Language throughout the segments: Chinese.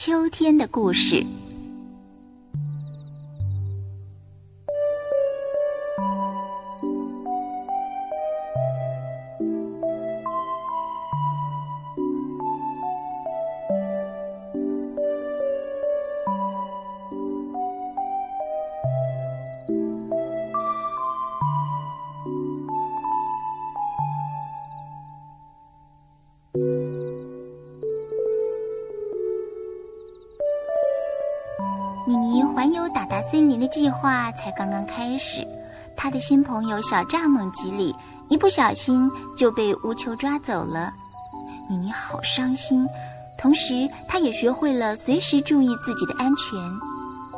秋天的故事。森林的计划才刚刚开始，他的新朋友小蚱蜢吉里一不小心就被乌秋抓走了。妮妮好伤心，同时她也学会了随时注意自己的安全。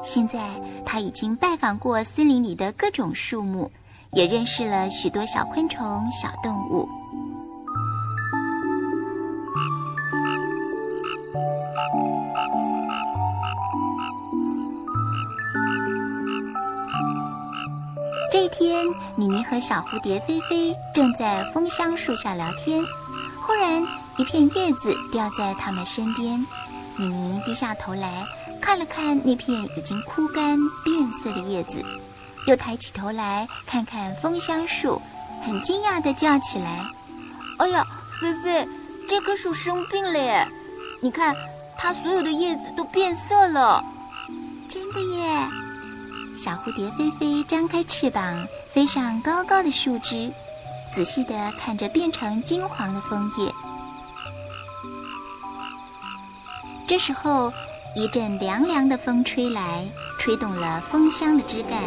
现在她已经拜访过森林里的各种树木，也认识了许多小昆虫、小动物。天，妮妮和小蝴蝶菲菲正在枫香树下聊天，忽然一片叶子掉在他们身边。妮妮低下头来看了看那片已经枯干变色的叶子，又抬起头来看看枫香树，很惊讶地叫起来：“哎呀，菲菲，这棵树生病了耶！你看，它所有的叶子都变色了。”真的耶！小蝴蝶菲菲张开翅膀，飞上高高的树枝，仔细地看着变成金黄的枫叶。这时候，一阵凉凉的风吹来，吹动了枫香的枝干，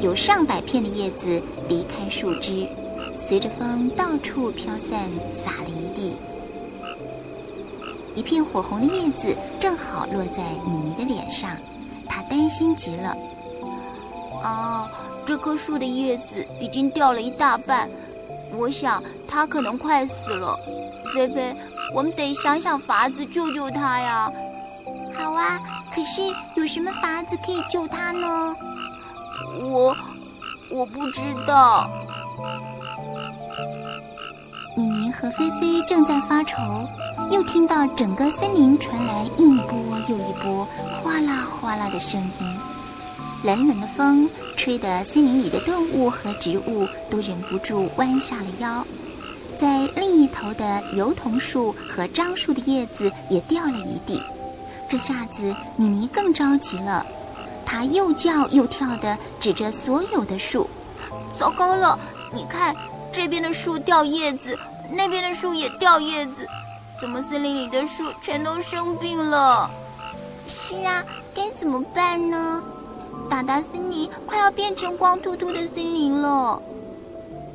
有上百片的叶子离开树枝，随着风到处飘散，洒了一地。一片火红的叶子正好落在妮妮的脸上，她担心极了。啊，这棵树的叶子已经掉了一大半，我想它可能快死了。菲菲，我们得想想法子救救它呀。好啊，可是有什么法子可以救它呢？我我不知道。妮妮和菲菲正在发愁，又听到整个森林传来一波又一波哗啦哗啦的声音。冷冷的风吹得森林里的动物和植物都忍不住弯下了腰，在另一头的油桐树和樟树的叶子也掉了一地。这下子妮妮更着急了，她又叫又跳地指着所有的树：“糟糕了！你看，这边的树掉叶子，那边的树也掉叶子，怎么森林里的树全都生病了？”是啊，该怎么办呢？达达森林快要变成光秃秃的森林了。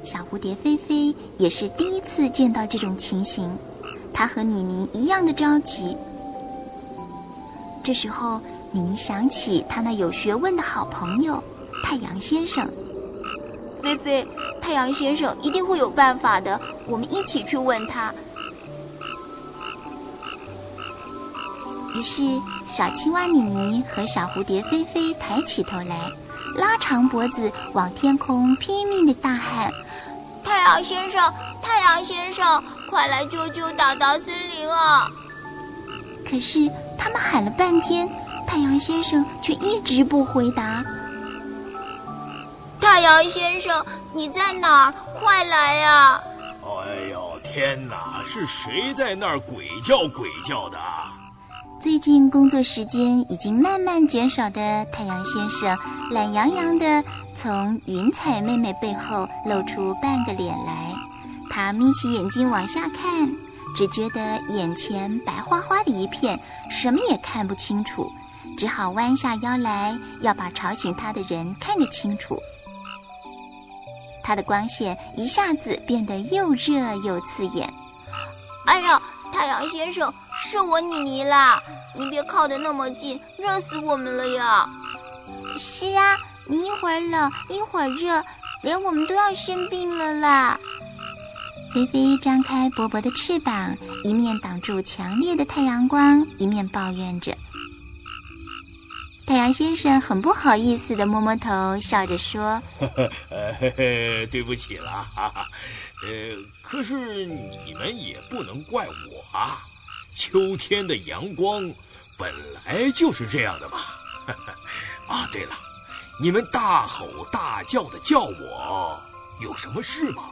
小蝴蝶菲菲也是第一次见到这种情形，她和妮妮一样的着急。这时候，妮妮想起她那有学问的好朋友太阳先生。菲菲，太阳先生一定会有办法的，我们一起去问他。于是，小青蛙妮妮和小蝴蝶菲菲抬起头来，拉长脖子往天空拼命的大喊：“太阳先生，太阳先生，快来救救达达森林啊！”可是，他们喊了半天，太阳先生却一直不回答。太阳先生，你在哪儿？快来呀！哎呦，天哪！是谁在那儿鬼叫鬼叫的？最近工作时间已经慢慢减少的太阳先生，懒洋洋地从云彩妹妹背后露出半个脸来。他眯起眼睛往下看，只觉得眼前白花花的一片，什么也看不清楚，只好弯下腰来，要把吵醒他的人看个清楚。他的光线一下子变得又热又刺眼。哎呀，太阳先生！是我妮妮啦，你别靠得那么近，热死我们了呀！是啊，你一会儿冷一会儿热，连我们都要生病了啦。菲菲张开薄薄的翅膀，一面挡住强烈的太阳光，一面抱怨着。太阳先生很不好意思的摸摸头，笑着说：“ 对不起了，哈哈，呃，可是你们也不能怪我啊。”秋天的阳光本来就是这样的嘛。啊，对了，你们大吼大叫的叫我，有什么事吗？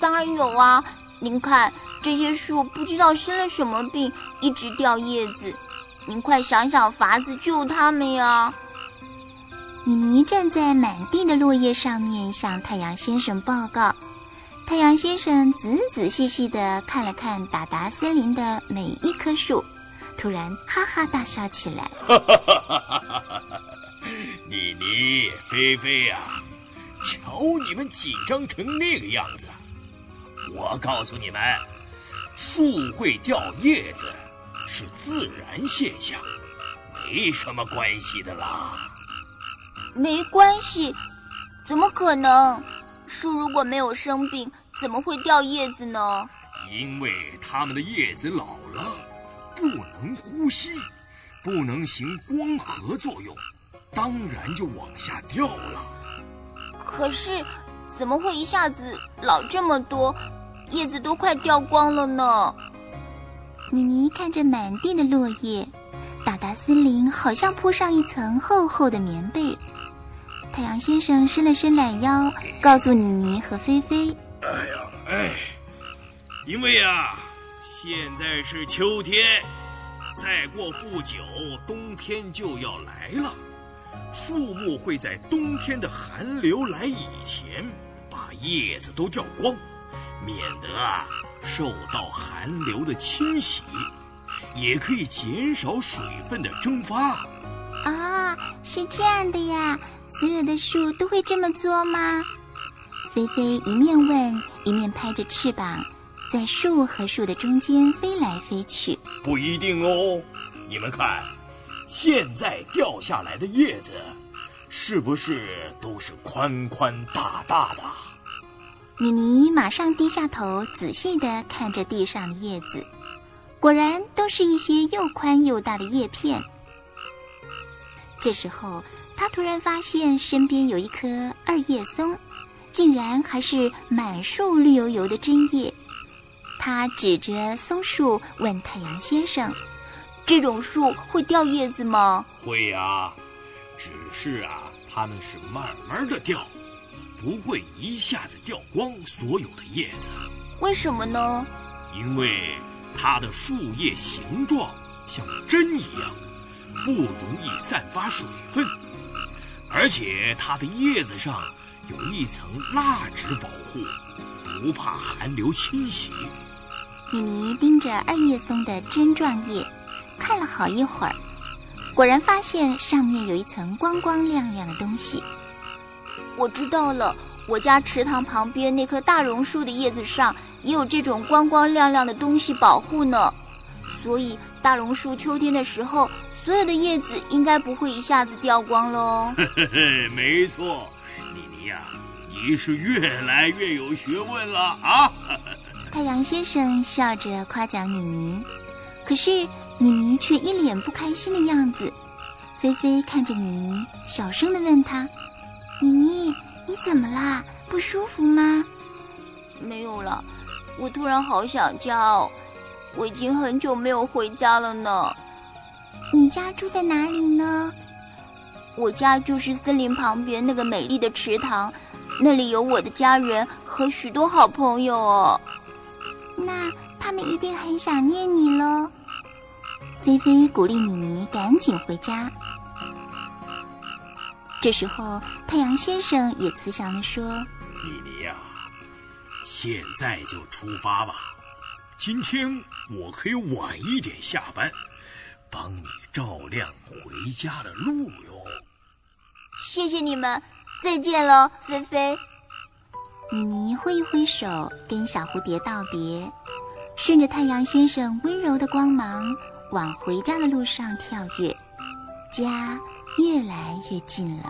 当然有啊！您看这些树，不知道生了什么病，一直掉叶子。您快想想法子救它们呀！妮妮站在满地的落叶上面，向太阳先生报告。太阳先生仔仔细细地看了看达达森林的每一棵树，突然哈哈大笑起来。妮妮、菲菲呀，瞧你们紧张成那个样子！我告诉你们，树会掉叶子是自然现象，没什么关系的啦。没关系？怎么可能？树如果没有生病，怎么会掉叶子呢？因为它们的叶子老了，不能呼吸，不能行光合作用，当然就往下掉了。可是，怎么会一下子老这么多？叶子都快掉光了呢。妮妮看着满地的落叶，达达森林好像铺上一层厚厚的棉被。太阳先生伸了伸懒腰，告诉妮妮和菲菲：“哎呀，哎，因为呀，现在是秋天，再过不久冬天就要来了，树木会在冬天的寒流来以前把叶子都掉光。”免得啊受到寒流的侵袭，也可以减少水分的蒸发。啊，是这样的呀！所有的树都会这么做吗？菲菲一面问，一面拍着翅膀，在树和树的中间飞来飞去。不一定哦，你们看，现在掉下来的叶子，是不是都是宽宽大大的？妮妮马上低下头，仔细的看着地上的叶子，果然都是一些又宽又大的叶片。这时候，他突然发现身边有一棵二叶松，竟然还是满树绿油油的针叶。他指着松树问太阳先生：“这种树会掉叶子吗？”“会呀，只是啊，它们是慢慢的掉。”不会一下子掉光所有的叶子，为什么呢？因为它的树叶形状像针一样，不容易散发水分，而且它的叶子上有一层蜡纸保护，不怕寒流侵袭。米妮盯着二叶松的针状叶，看了好一会儿，果然发现上面有一层光光亮亮的东西。我知道了，我家池塘旁边那棵大榕树的叶子上也有这种光光亮亮的东西保护呢，所以大榕树秋天的时候，所有的叶子应该不会一下子掉光喽。嘿嘿，没错，妮妮呀，你是越来越有学问了啊！太阳先生笑着夸奖妮妮，可是妮妮却一脸不开心的样子。菲菲看着妮妮，小声的问她。妮妮，你怎么啦？不舒服吗？没有了，我突然好想家哦，我已经很久没有回家了呢。你家住在哪里呢？我家就是森林旁边那个美丽的池塘，那里有我的家人和许多好朋友哦。那他们一定很想念你喽。菲菲鼓励妮妮赶紧回家。这时候，太阳先生也慈祥地说：“妮妮呀，现在就出发吧。今天我可以晚一点下班，帮你照亮回家的路哟。”谢谢你们，再见喽，菲菲。妮妮挥一挥手，跟小蝴蝶道别，顺着太阳先生温柔的光芒，往回家的路上跳跃。家。越来越近了。